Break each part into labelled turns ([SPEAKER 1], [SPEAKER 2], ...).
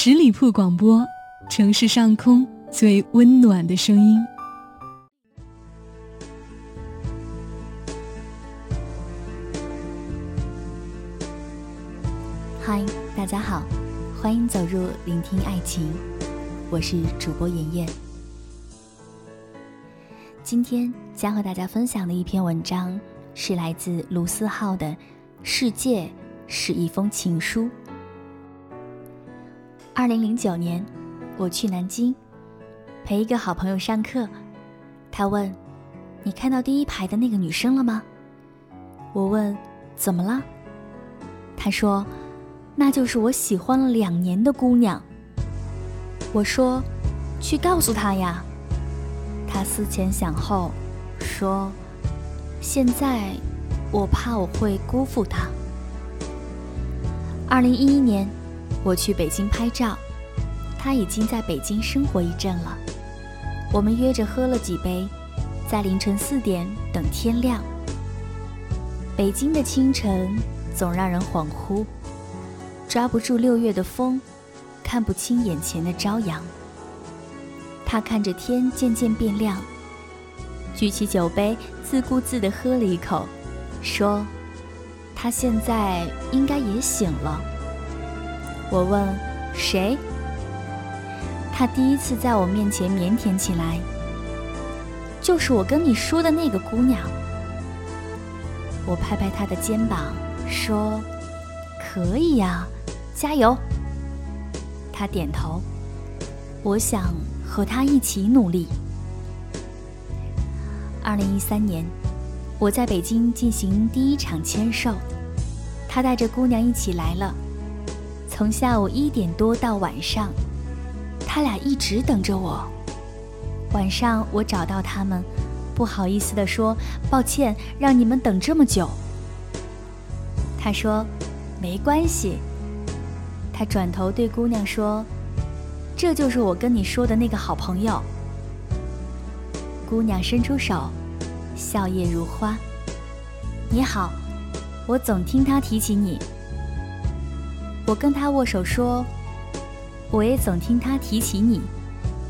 [SPEAKER 1] 十里铺广播，城市上空最温暖的声音。
[SPEAKER 2] 嗨，大家好，欢迎走入聆听爱情，我是主播妍妍。今天将和大家分享的一篇文章是来自卢思浩的《世界是一封情书》。二零零九年，我去南京陪一个好朋友上课。他问：“你看到第一排的那个女生了吗？”我问：“怎么了？”他说：“那就是我喜欢了两年的姑娘。”我说：“去告诉她呀。”他思前想后说：“现在我怕我会辜负她。”二零一一年。我去北京拍照，他已经在北京生活一阵了。我们约着喝了几杯，在凌晨四点等天亮。北京的清晨总让人恍惚，抓不住六月的风，看不清眼前的朝阳。他看着天渐渐变亮，举起酒杯，自顾自地喝了一口，说：“他现在应该也醒了。”我问谁？他第一次在我面前腼腆起来。就是我跟你说的那个姑娘。我拍拍他的肩膀说：“可以呀，加油。”他点头。我想和他一起努力。二零一三年，我在北京进行第一场签售，他带着姑娘一起来了。从下午一点多到晚上，他俩一直等着我。晚上我找到他们，不好意思地说：“抱歉，让你们等这么久。”他说：“没关系。”他转头对姑娘说：“这就是我跟你说的那个好朋友。”姑娘伸出手，笑靥如花。“你好，我总听他提起你。”我跟他握手说：“我也总听他提起你，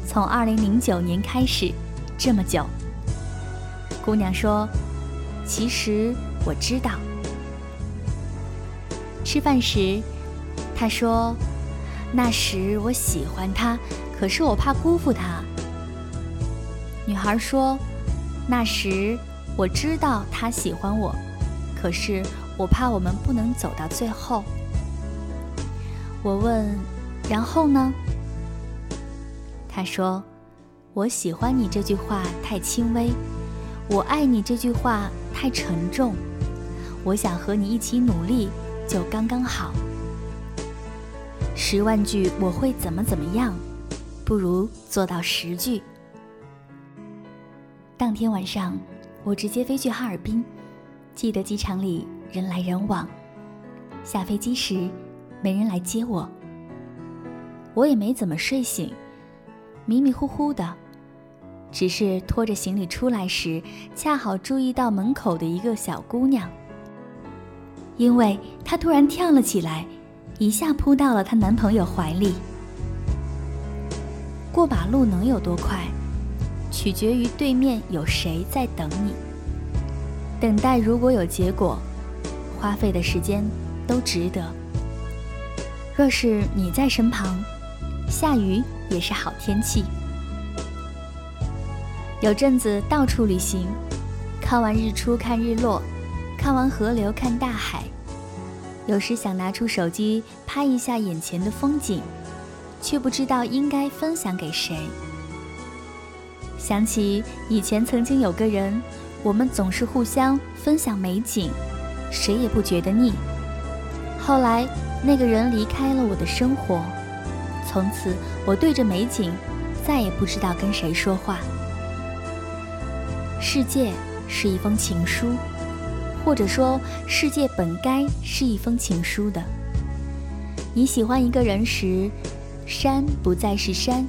[SPEAKER 2] 从二零零九年开始，这么久。”姑娘说：“其实我知道。”吃饭时，他说：“那时我喜欢他，可是我怕辜负他。”女孩说：“那时我知道他喜欢我，可是我怕我们不能走到最后。”我问：“然后呢？”他说：“我喜欢你这句话太轻微，我爱你这句话太沉重，我想和你一起努力就刚刚好。十万句我会怎么怎么样，不如做到十句。”当天晚上，我直接飞去哈尔滨，记得机场里人来人往，下飞机时。没人来接我，我也没怎么睡醒，迷迷糊糊的，只是拖着行李出来时，恰好注意到门口的一个小姑娘，因为她突然跳了起来，一下扑到了她男朋友怀里。过马路能有多快，取决于对面有谁在等你。等待如果有结果，花费的时间都值得。若是你在身旁，下雨也是好天气。有阵子到处旅行，看完日出看日落，看完河流看大海。有时想拿出手机拍一下眼前的风景，却不知道应该分享给谁。想起以前曾经有个人，我们总是互相分享美景，谁也不觉得腻。后来。那个人离开了我的生活，从此我对着美景，再也不知道跟谁说话。世界是一封情书，或者说，世界本该是一封情书的。你喜欢一个人时，山不再是山，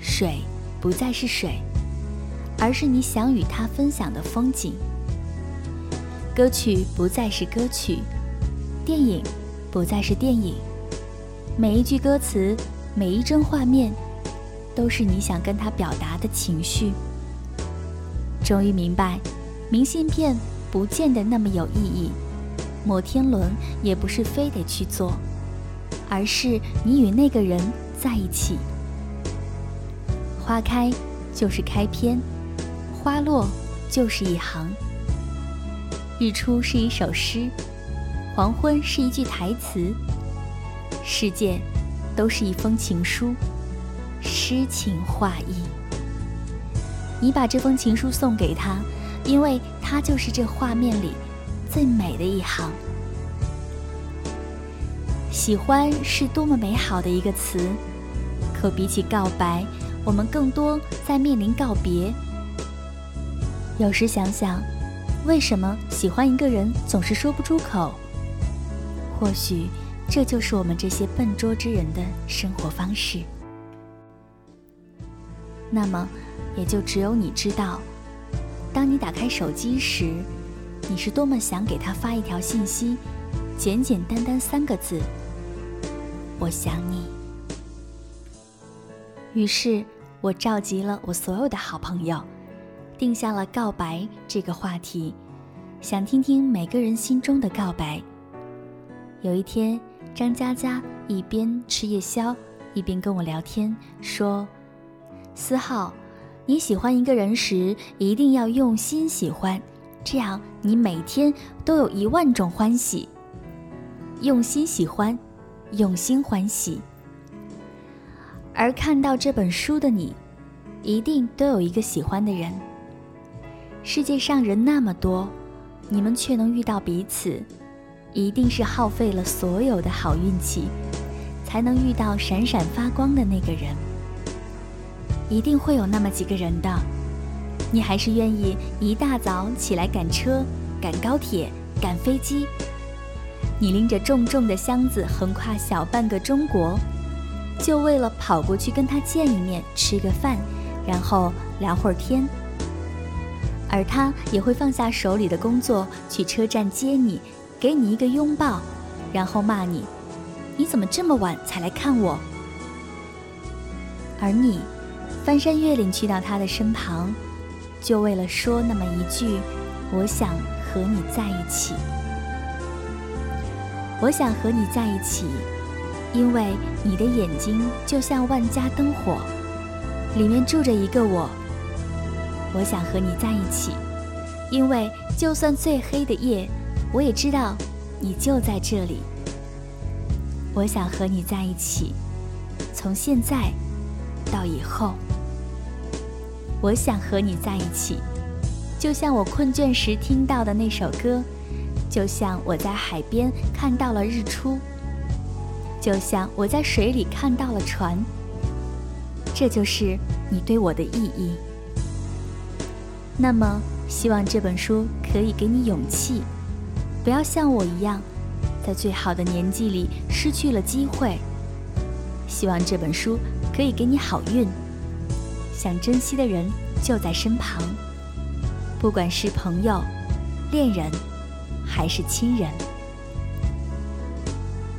[SPEAKER 2] 水不再是水，而是你想与他分享的风景。歌曲不再是歌曲，电影。不再是电影，每一句歌词每一帧画面，都是你想跟他表达的情绪。终于明白，明信片不见得那么有意义，摩天轮也不是非得去做，而是你与那个人在一起。花开就是开篇，花落就是一行。日出是一首诗，黄昏是一句台词，世界都是一封情书，诗情画意。你把这封情书送给他，因为他就是这画面里最美的一行。喜欢是多么美好的一个词，可比起告白，我们更多在面临告别。有时想想。为什么喜欢一个人总是说不出口？或许这就是我们这些笨拙之人的生活方式。那么，也就只有你知道，当你打开手机时，你是多么想给他发一条信息，简简单单三个字：“我想你。”于是我召集了我所有的好朋友。定下了告白这个话题，想听听每个人心中的告白。有一天，张佳佳一边吃夜宵，一边跟我聊天，说：“思浩，你喜欢一个人时，一定要用心喜欢，这样你每天都有一万种欢喜。用心喜欢，用心欢喜。而看到这本书的你，一定都有一个喜欢的人。”世界上人那么多，你们却能遇到彼此，一定是耗费了所有的好运气，才能遇到闪闪发光的那个人。一定会有那么几个人的，你还是愿意一大早起来赶车、赶高铁、赶飞机，你拎着重重的箱子横跨小半个中国，就为了跑过去跟他见一面、吃个饭，然后聊会儿天。而他也会放下手里的工作，去车站接你，给你一个拥抱，然后骂你：“你怎么这么晚才来看我？”而你翻山越岭去到他的身旁，就为了说那么一句：“我想和你在一起。”我想和你在一起，因为你的眼睛就像万家灯火，里面住着一个我。我想和你在一起，因为就算最黑的夜，我也知道你就在这里。我想和你在一起，从现在到以后。我想和你在一起，就像我困倦时听到的那首歌，就像我在海边看到了日出，就像我在水里看到了船。这就是你对我的意义。那么，希望这本书可以给你勇气，不要像我一样，在最好的年纪里失去了机会。希望这本书可以给你好运，想珍惜的人就在身旁，不管是朋友、恋人，还是亲人，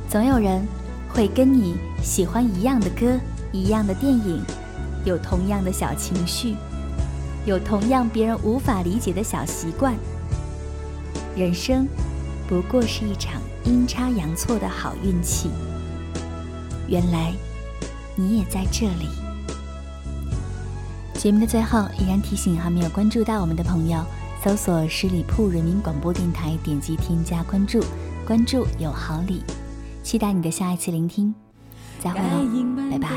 [SPEAKER 2] 总有人会跟你喜欢一样的歌、一样的电影，有同样的小情绪。有同样别人无法理解的小习惯，人生不过是一场阴差阳错的好运气。原来你也在这里。节目的最后，依然提醒还没有关注到我们的朋友，搜索十里铺人民广播电台，点击添加关注，关注有好礼，期待你的下一次聆听。再会喽，拜拜。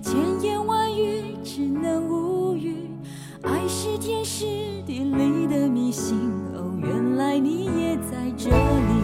[SPEAKER 2] 千言万语只能无语，爱是天时地利的迷信。原来你也在这里。